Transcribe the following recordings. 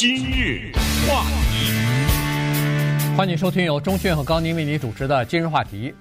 今日话题，欢迎收听由钟迅和高宁为您主持的今日话题。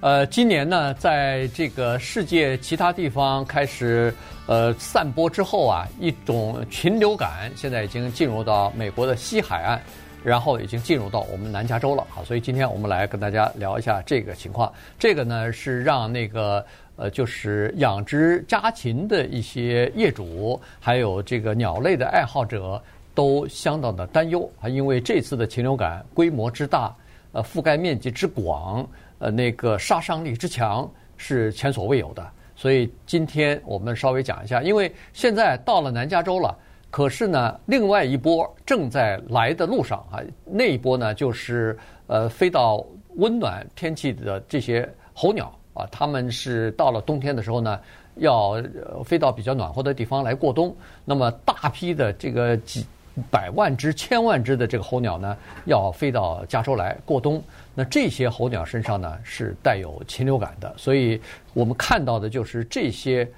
呃，今年呢，在这个世界其他地方开始呃散播之后啊，一种禽流感现在已经进入到美国的西海岸，然后已经进入到我们南加州了啊。所以今天我们来跟大家聊一下这个情况。这个呢是让那个。呃，就是养殖家禽的一些业主，还有这个鸟类的爱好者，都相当的担忧啊，因为这次的禽流感规模之大，呃，覆盖面积之广，呃，那个杀伤力之强，是前所未有的。所以今天我们稍微讲一下，因为现在到了南加州了，可是呢，另外一波正在来的路上啊，那一波呢，就是呃，飞到温暖天气的这些候鸟。啊，他们是到了冬天的时候呢，要飞到比较暖和的地方来过冬。那么大批的这个几百万只、千万只的这个候鸟呢，要飞到加州来过冬。那这些候鸟身上呢是带有禽流感的，所以我们看到的就是这些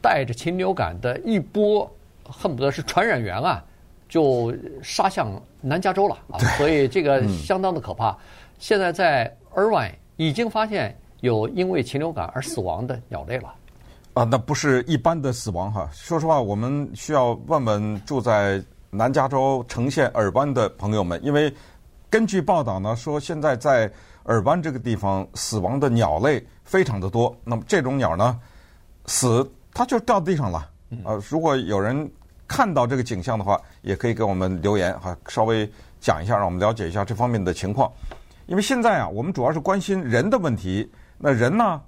带着禽流感的一波，恨不得是传染源啊，就杀向南加州了啊。所以这个相当的可怕。现在在 Irvine 已经发现。有因为禽流感而死亡的鸟类了，啊，那不是一般的死亡哈。说实话，我们需要问问住在南加州呈现耳湾的朋友们，因为根据报道呢，说现在在耳湾这个地方死亡的鸟类非常的多。那么这种鸟呢，死它就掉地上了。呃，如果有人看到这个景象的话，也可以给我们留言哈，稍微讲一下，让我们了解一下这方面的情况。因为现在啊，我们主要是关心人的问题。那人呢？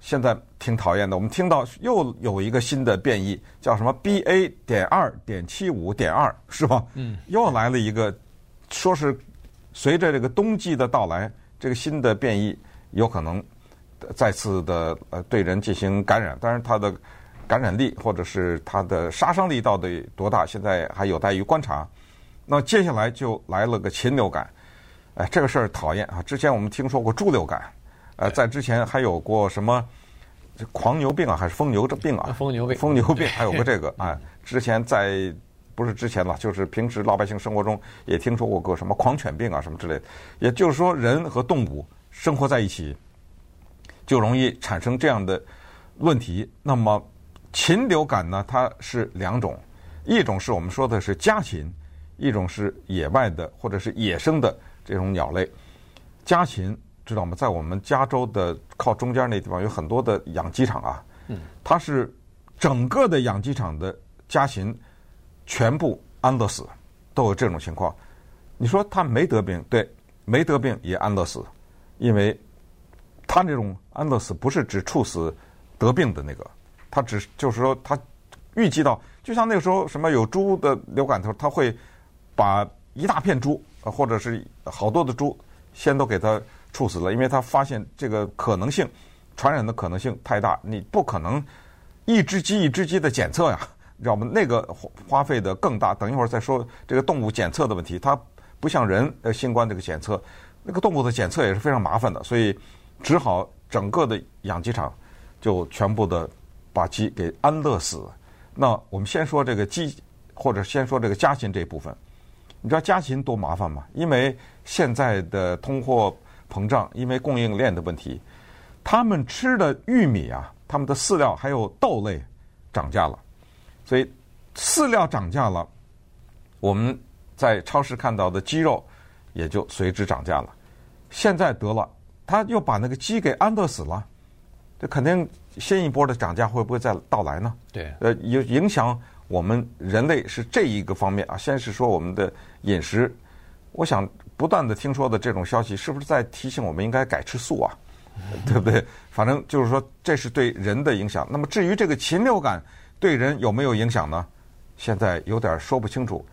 现在挺讨厌的。我们听到又有一个新的变异，叫什么 BA. 点二点七五点二，是吧？嗯。又来了一个，说是随着这个冬季的到来，这个新的变异有可能再次的呃对人进行感染。但是，它的感染力或者是它的杀伤力到底多大，现在还有待于观察。那接下来就来了个禽流感，哎，这个事儿讨厌啊！之前我们听说过猪流感。呃，在之前还有过什么狂牛病啊，还是疯牛这病啊？疯牛病，疯牛病，还有过这个 啊。之前在不是之前了，就是平时老百姓生活中也听说过个什么狂犬病啊，什么之类的。也就是说，人和动物生活在一起，就容易产生这样的问题。那么禽流感呢，它是两种，一种是我们说的是家禽，一种是野外的或者是野生的这种鸟类，家禽。知道吗？在我们加州的靠中间那地方有很多的养鸡场啊，它是整个的养鸡场的家禽全部安乐死，都有这种情况。你说他没得病，对，没得病也安乐死，因为他这种安乐死不是只处死得病的那个，他只就是说他预计到，就像那个时候什么有猪的流感头，他会把一大片猪或者是好多的猪先都给他。处死了，因为他发现这个可能性，传染的可能性太大，你不可能一只鸡一只鸡的检测呀，你知道吗？那个花费的更大。等一会儿再说这个动物检测的问题，它不像人呃新冠这个检测，那个动物的检测也是非常麻烦的，所以只好整个的养鸡场就全部的把鸡给安乐死。那我们先说这个鸡，或者先说这个家禽这一部分，你知道家禽多麻烦吗？因为现在的通货。膨胀，因为供应链的问题，他们吃的玉米啊，他们的饲料还有豆类涨价了，所以饲料涨价了，我们在超市看到的鸡肉也就随之涨价了。现在得了，他又把那个鸡给安乐死了，这肯定新一波的涨价会不会再到来呢？对，呃，有影响我们人类是这一个方面啊。先是说我们的饮食，我想。不断的听说的这种消息，是不是在提醒我们应该改吃素啊？对不对？反正就是说，这是对人的影响。那么至于这个禽流感对人有没有影响呢？现在有点说不清楚。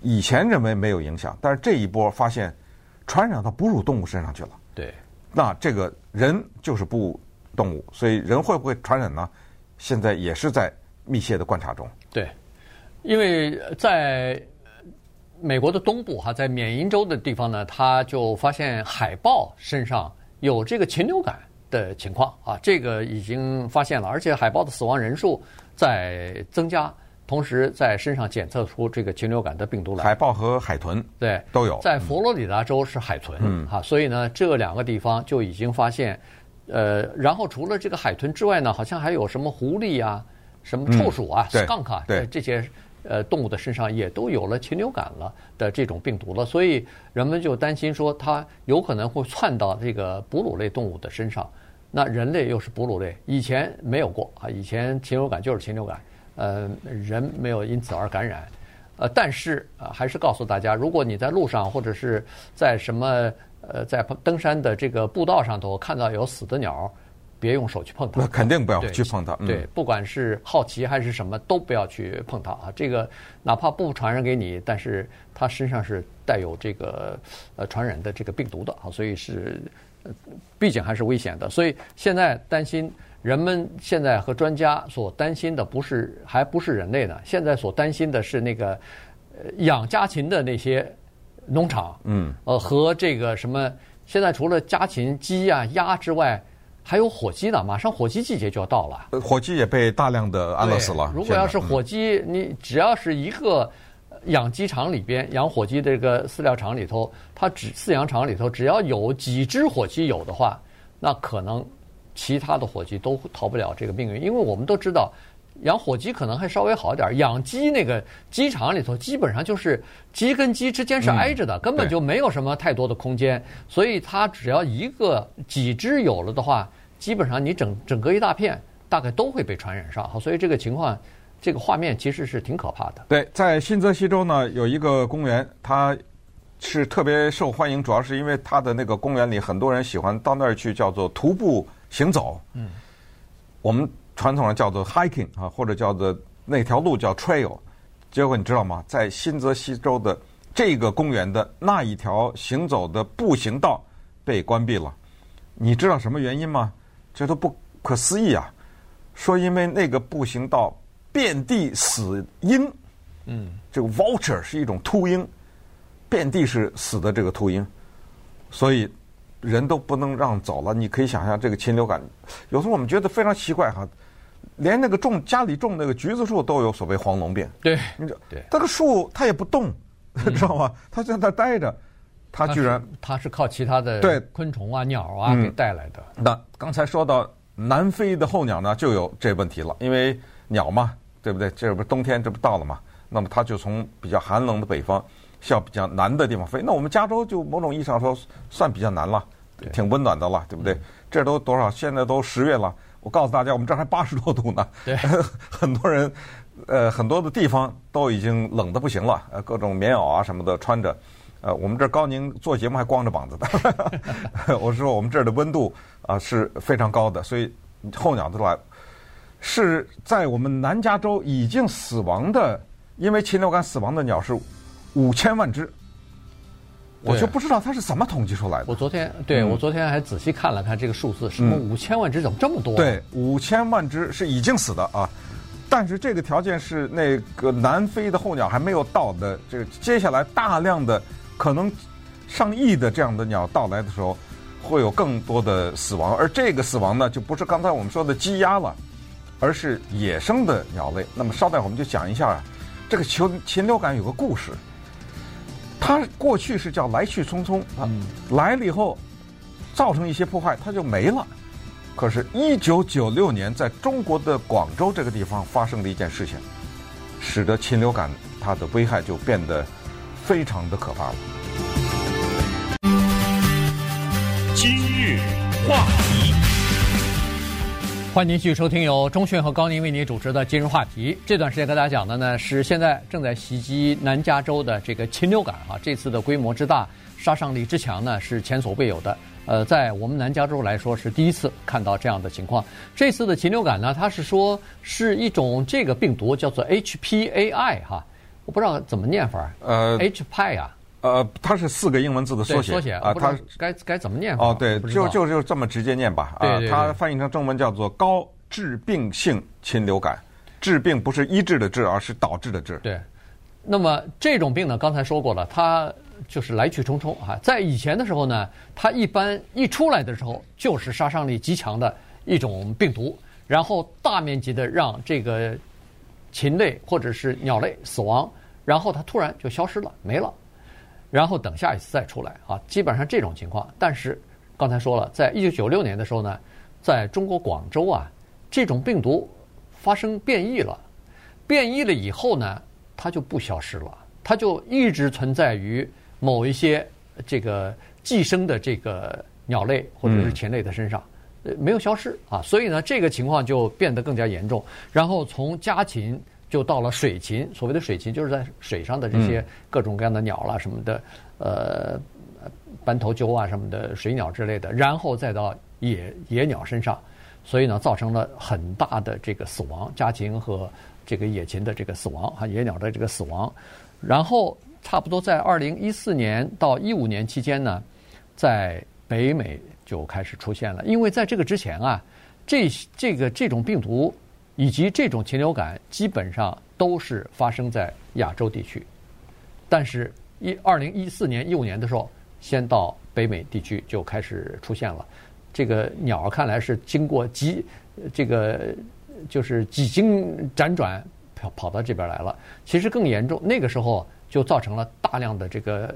以前认为没有影响，但是这一波发现传染到哺乳动物身上去了。对，那这个人就是哺乳动物，所以人会不会传染呢？现在也是在密切的观察中。对，因为在。美国的东部哈，在缅因州的地方呢，他就发现海豹身上有这个禽流感的情况啊，这个已经发现了，而且海豹的死亡人数在增加，同时在身上检测出这个禽流感的病毒来。海豹和海豚对都有，在佛罗里达州是海豚，嗯，哈，所以呢，这两个地方就已经发现，呃，然后除了这个海豚之外呢，好像还有什么狐狸啊，什么臭鼠啊、嗯、skunk 啊，对。这些呃动物的身上也都有了禽流感了的这种病毒了，所以人们就担心说它有可能会窜到这个哺乳类动物的身上。那人类又是哺乳类，以前没有过。啊，以前禽流感就是禽流感，呃，人没有因此而感染，呃，但是啊，还是告诉大家，如果你在路上或者是在什么呃，在登山的这个步道上头看到有死的鸟，别用手去碰它。那肯定不要去碰它。对，对，不管是好奇还是什么，都不要去碰它啊。这个哪怕不传染给你，但是它身上是带有这个呃传染的这个病毒的啊，所以是。毕竟还是危险的，所以现在担心人们现在和专家所担心的不是，还不是人类呢。现在所担心的是那个养家禽的那些农场，嗯，呃，和这个什么，现在除了家禽鸡啊、鸭之外，还有火鸡呢。马上火鸡季节就要到了，火鸡也被大量的安乐死了。如果要是火鸡，你只要是一个。养鸡场里边，养火鸡这个饲料厂里头，它只饲养场里头只要有几只火鸡有的话，那可能其他的火鸡都逃不了这个命运。因为我们都知道，养火鸡可能还稍微好一点，养鸡那个鸡场里头基本上就是鸡跟鸡之间是挨着的，根本就没有什么太多的空间，所以它只要一个几只有了的话，基本上你整整个一大片大概都会被传染上。好，所以这个情况。这个画面其实是挺可怕的。对，在新泽西州呢，有一个公园，它是特别受欢迎，主要是因为它的那个公园里很多人喜欢到那儿去，叫做徒步行走。嗯，我们传统上叫做 hiking 啊，或者叫做那条路叫 trail。结果你知道吗？在新泽西州的这个公园的那一条行走的步行道被关闭了。你知道什么原因吗？这都不可思议啊！说因为那个步行道。遍地死鹰，嗯，这个 vulture 是一种秃鹰，遍地是死的这个秃鹰，所以人都不能让走了。你可以想象这个禽流感，有时候我们觉得非常奇怪哈，连那个种家里种那个橘子树都有所谓黄龙病。对，你这，个树它也不动，知道吗？它在那待着，它居然它是靠其他的对昆虫啊、鸟啊给带来的。那刚才说到南非的候鸟呢，就有这问题了，因为鸟嘛。对不对？这不是冬天，这不到了嘛？那么它就从比较寒冷的北方向比较难的地方飞。那我们加州就某种意义上说算比较难了，挺温暖的了，对不对？这都多少？现在都十月了。我告诉大家，我们这儿还八十多度呢。对，很多人，呃，很多的地方都已经冷得不行了。呃，各种棉袄啊什么的穿着。呃，我们这儿高宁做节目还光着膀子的。我说我们这儿的温度啊是非常高的，所以候鸟都来。是在我们南加州已经死亡的，因为禽流感死亡的鸟是五千万只，我就不知道它是怎么统计出来的。我昨天对、嗯、我昨天还仔细看了看这个数字，什么五千万只怎么这么多、啊？对，五千万只是已经死的啊，但是这个条件是那个南非的候鸟还没有到的，这个接下来大量的可能上亿的这样的鸟到来的时候，会有更多的死亡，而这个死亡呢，就不是刚才我们说的鸡鸭了。而是野生的鸟类。那么稍待我们就讲一下啊，这个禽禽流感有个故事。它过去是叫来去匆匆啊，来了以后造成一些破坏，它就没了。可是，一九九六年在中国的广州这个地方发生的一件事情，使得禽流感它的危害就变得非常的可怕了。今日话题。欢迎您继续收听由钟讯和高宁为您主持的今日话题。这段时间跟大家讲的呢是现在正在袭击南加州的这个禽流感啊，这次的规模之大、杀伤力之强呢是前所未有的。呃，在我们南加州来说是第一次看到这样的情况。这次的禽流感呢，它是说是一种这个病毒叫做 HPAI 哈，我不知道怎么念法。呃，HPAI 啊。呃，它是四个英文字的缩写，缩写啊，它该该怎么念？哦，对，就就就这么直接念吧。啊，它翻译成中文叫做高致病性禽流感，致病不是医治的治，而是导致的治。对，那么这种病呢，刚才说过了，它就是来去匆匆啊。在以前的时候呢，它一般一出来的时候就是杀伤力极强的一种病毒，然后大面积的让这个禽类或者是鸟类死亡，然后它突然就消失了，没了，然后等下一次再出来啊，基本上这种情况。但是刚才说了，在一九九六年的时候呢，在中国广州啊，这种病毒发生变异了，变异了以后呢，它就不消失了，它就一直存在于某一些这个寄生的这个鸟类或者是禽类的身上。嗯呃，没有消失啊，所以呢，这个情况就变得更加严重。然后从家禽就到了水禽，所谓的水禽就是在水上的这些各种各样的鸟啦什么的，呃，斑头鸠啊什么的水鸟之类的，然后再到野野鸟身上，所以呢，造成了很大的这个死亡，家禽和这个野禽的这个死亡啊，野鸟的这个死亡。然后差不多在二零一四年到一五年期间呢，在北美。就开始出现了，因为在这个之前啊，这这个这种病毒以及这种禽流感基本上都是发生在亚洲地区，但是，一二零一四年、一五年的时候，先到北美地区就开始出现了。这个鸟看来是经过几这个就是几经辗转跑跑到这边来了。其实更严重，那个时候就造成了大量的这个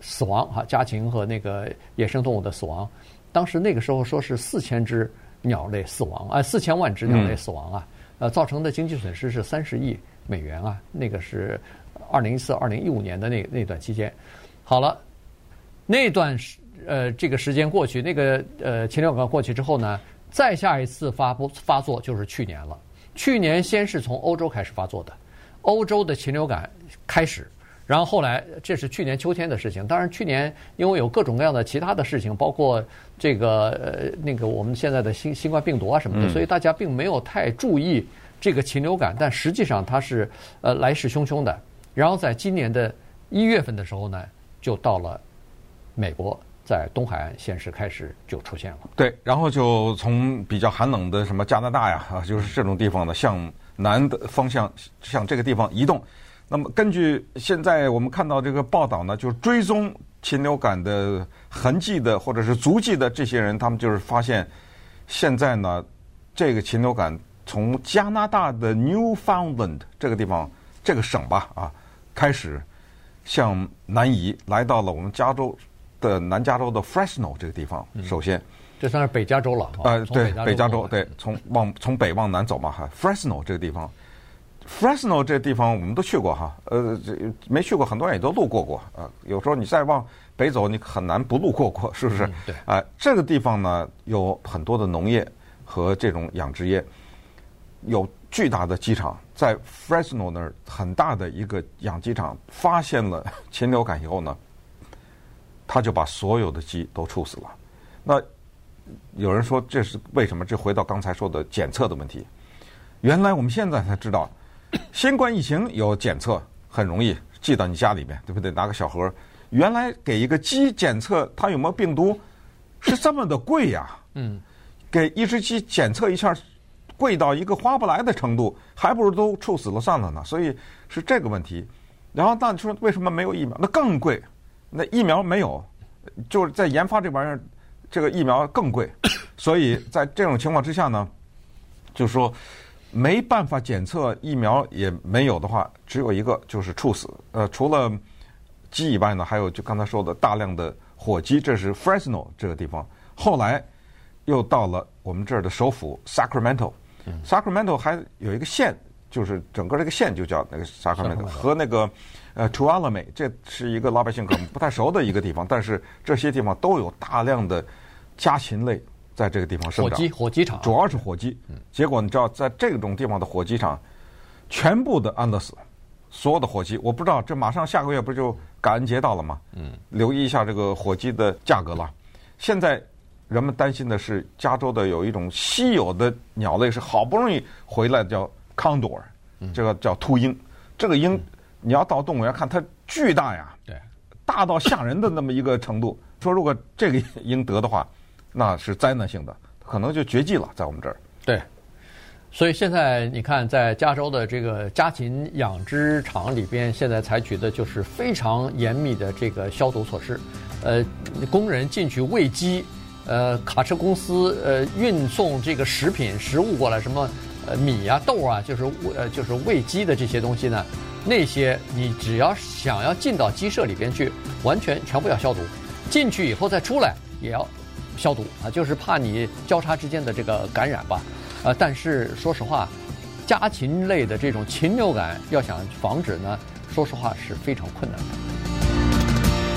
死亡哈，家禽和那个野生动物的死亡。当时那个时候说是四千只鸟类死亡啊，四千万只鸟类死亡啊，呃，造成的经济损失是三十亿美元啊。那个是二零一四、二零一五年的那那段期间。好了，那段时呃这个时间过去，那个呃禽流感过去之后呢，再下一次发布发作就是去年了。去年先是从欧洲开始发作的，欧洲的禽流感开始。然后后来，这是去年秋天的事情。当然，去年因为有各种各样的其他的事情，包括这个呃那个我们现在的新新冠病毒啊什么的，所以大家并没有太注意这个禽流感。但实际上它是呃来势汹汹的。然后在今年的一月份的时候呢，就到了美国，在东海岸先是开始就出现了。对，然后就从比较寒冷的什么加拿大呀啊，就是这种地方呢，向南的方向向这个地方移动。那么，根据现在我们看到这个报道呢，就是追踪禽流感的痕迹的或者是足迹的这些人，他们就是发现，现在呢，这个禽流感从加拿大的 Newfoundland 这个地方这个省吧啊，开始向南移，来到了我们加州的南加州的 Fresno 这个地方。首先，这算是北加州了。呃，对，北加州，对，从往从北往南走嘛哈，Fresno 这个地方。Fresno 这地方我们都去过哈，呃，这没去过很多人也都路过过啊。有时候你再往北走，你很难不路过过，是不是？嗯、对。啊、呃，这个地方呢有很多的农业和这种养殖业，有巨大的机场，在 Fresno 那儿很大的一个养鸡场发现了禽流感以后呢，他就把所有的鸡都处死了。那有人说这是为什么？这回到刚才说的检测的问题。原来我们现在才知道。新冠疫情有检测很容易，寄到你家里面，对不对？拿个小盒。原来给一个鸡检测它有没有病毒，是这么的贵呀？嗯，给一只鸡检测一下，贵到一个划不来的程度，还不如都处死了算了呢。所以是这个问题。然后那你说为什么没有疫苗？那更贵。那疫苗没有，就是在研发这玩意儿，这个疫苗更贵。所以在这种情况之下呢，就是说。没办法检测，疫苗也没有的话，只有一个就是猝死。呃，除了鸡以外呢，还有就刚才说的大量的火鸡，这是 Fresno 这个地方。后来又到了我们这儿的首府 Sacramento，嗯。Sacramento 还有一个县，就是整个这个县就叫那个 Sacramento，和那个呃 Tuolumne，这是一个老百姓可能不太熟的一个地方，但是这些地方都有大量的家禽类。在这个地方生长，火鸡火鸡场，主要是火鸡。结果你知道，在这种地方的火鸡场，全部的安乐死，所有的火鸡，我不知道这马上下个月不就感恩节到了吗？嗯，留意一下这个火鸡的价格了。现在人们担心的是，加州的有一种稀有的鸟类是好不容易回来的，叫 condor，这个叫秃鹰。这个鹰你要到动物园看，它巨大呀，对，大到吓人的那么一个程度。说如果这个鹰得的话。那是灾难性的，可能就绝迹了，在我们这儿。对，所以现在你看，在加州的这个家禽养殖场里边，现在采取的就是非常严密的这个消毒措施。呃，工人进去喂鸡，呃，卡车公司呃运送这个食品食物过来，什么呃米啊豆啊，就是呃就是喂鸡的这些东西呢，那些你只要想要进到鸡舍里边去，完全全部要消毒，进去以后再出来也要消毒啊，就是怕你交叉之间的这个感染吧。呃，但是说实话，家禽类的这种禽流感要想防止呢，说实话是非常困难的。